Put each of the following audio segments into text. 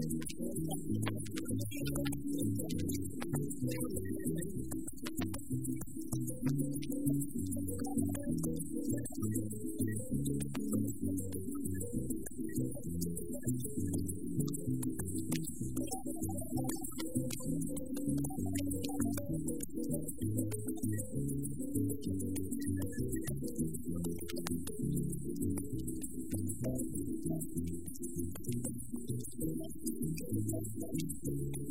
Thank you. Thank you.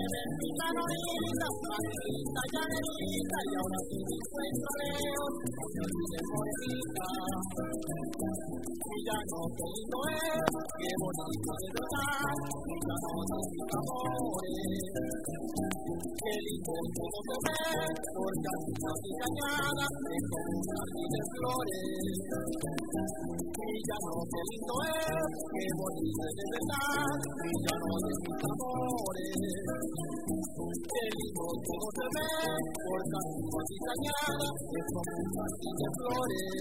Mi canonita, manita ya llenita, y ahora sí encuentro me olvides morenita. Ya no sé lindo es, qué bonito es verdad, y ya no sé mis amores. Qué lindo todo se ve, porque así así cañada, es de flores. Y ya no sé lindo es, qué bonito es de verdad, y ya no sé mis amores. Qué lindo todo se ve, porque así así cañada, es como un jardín de flores.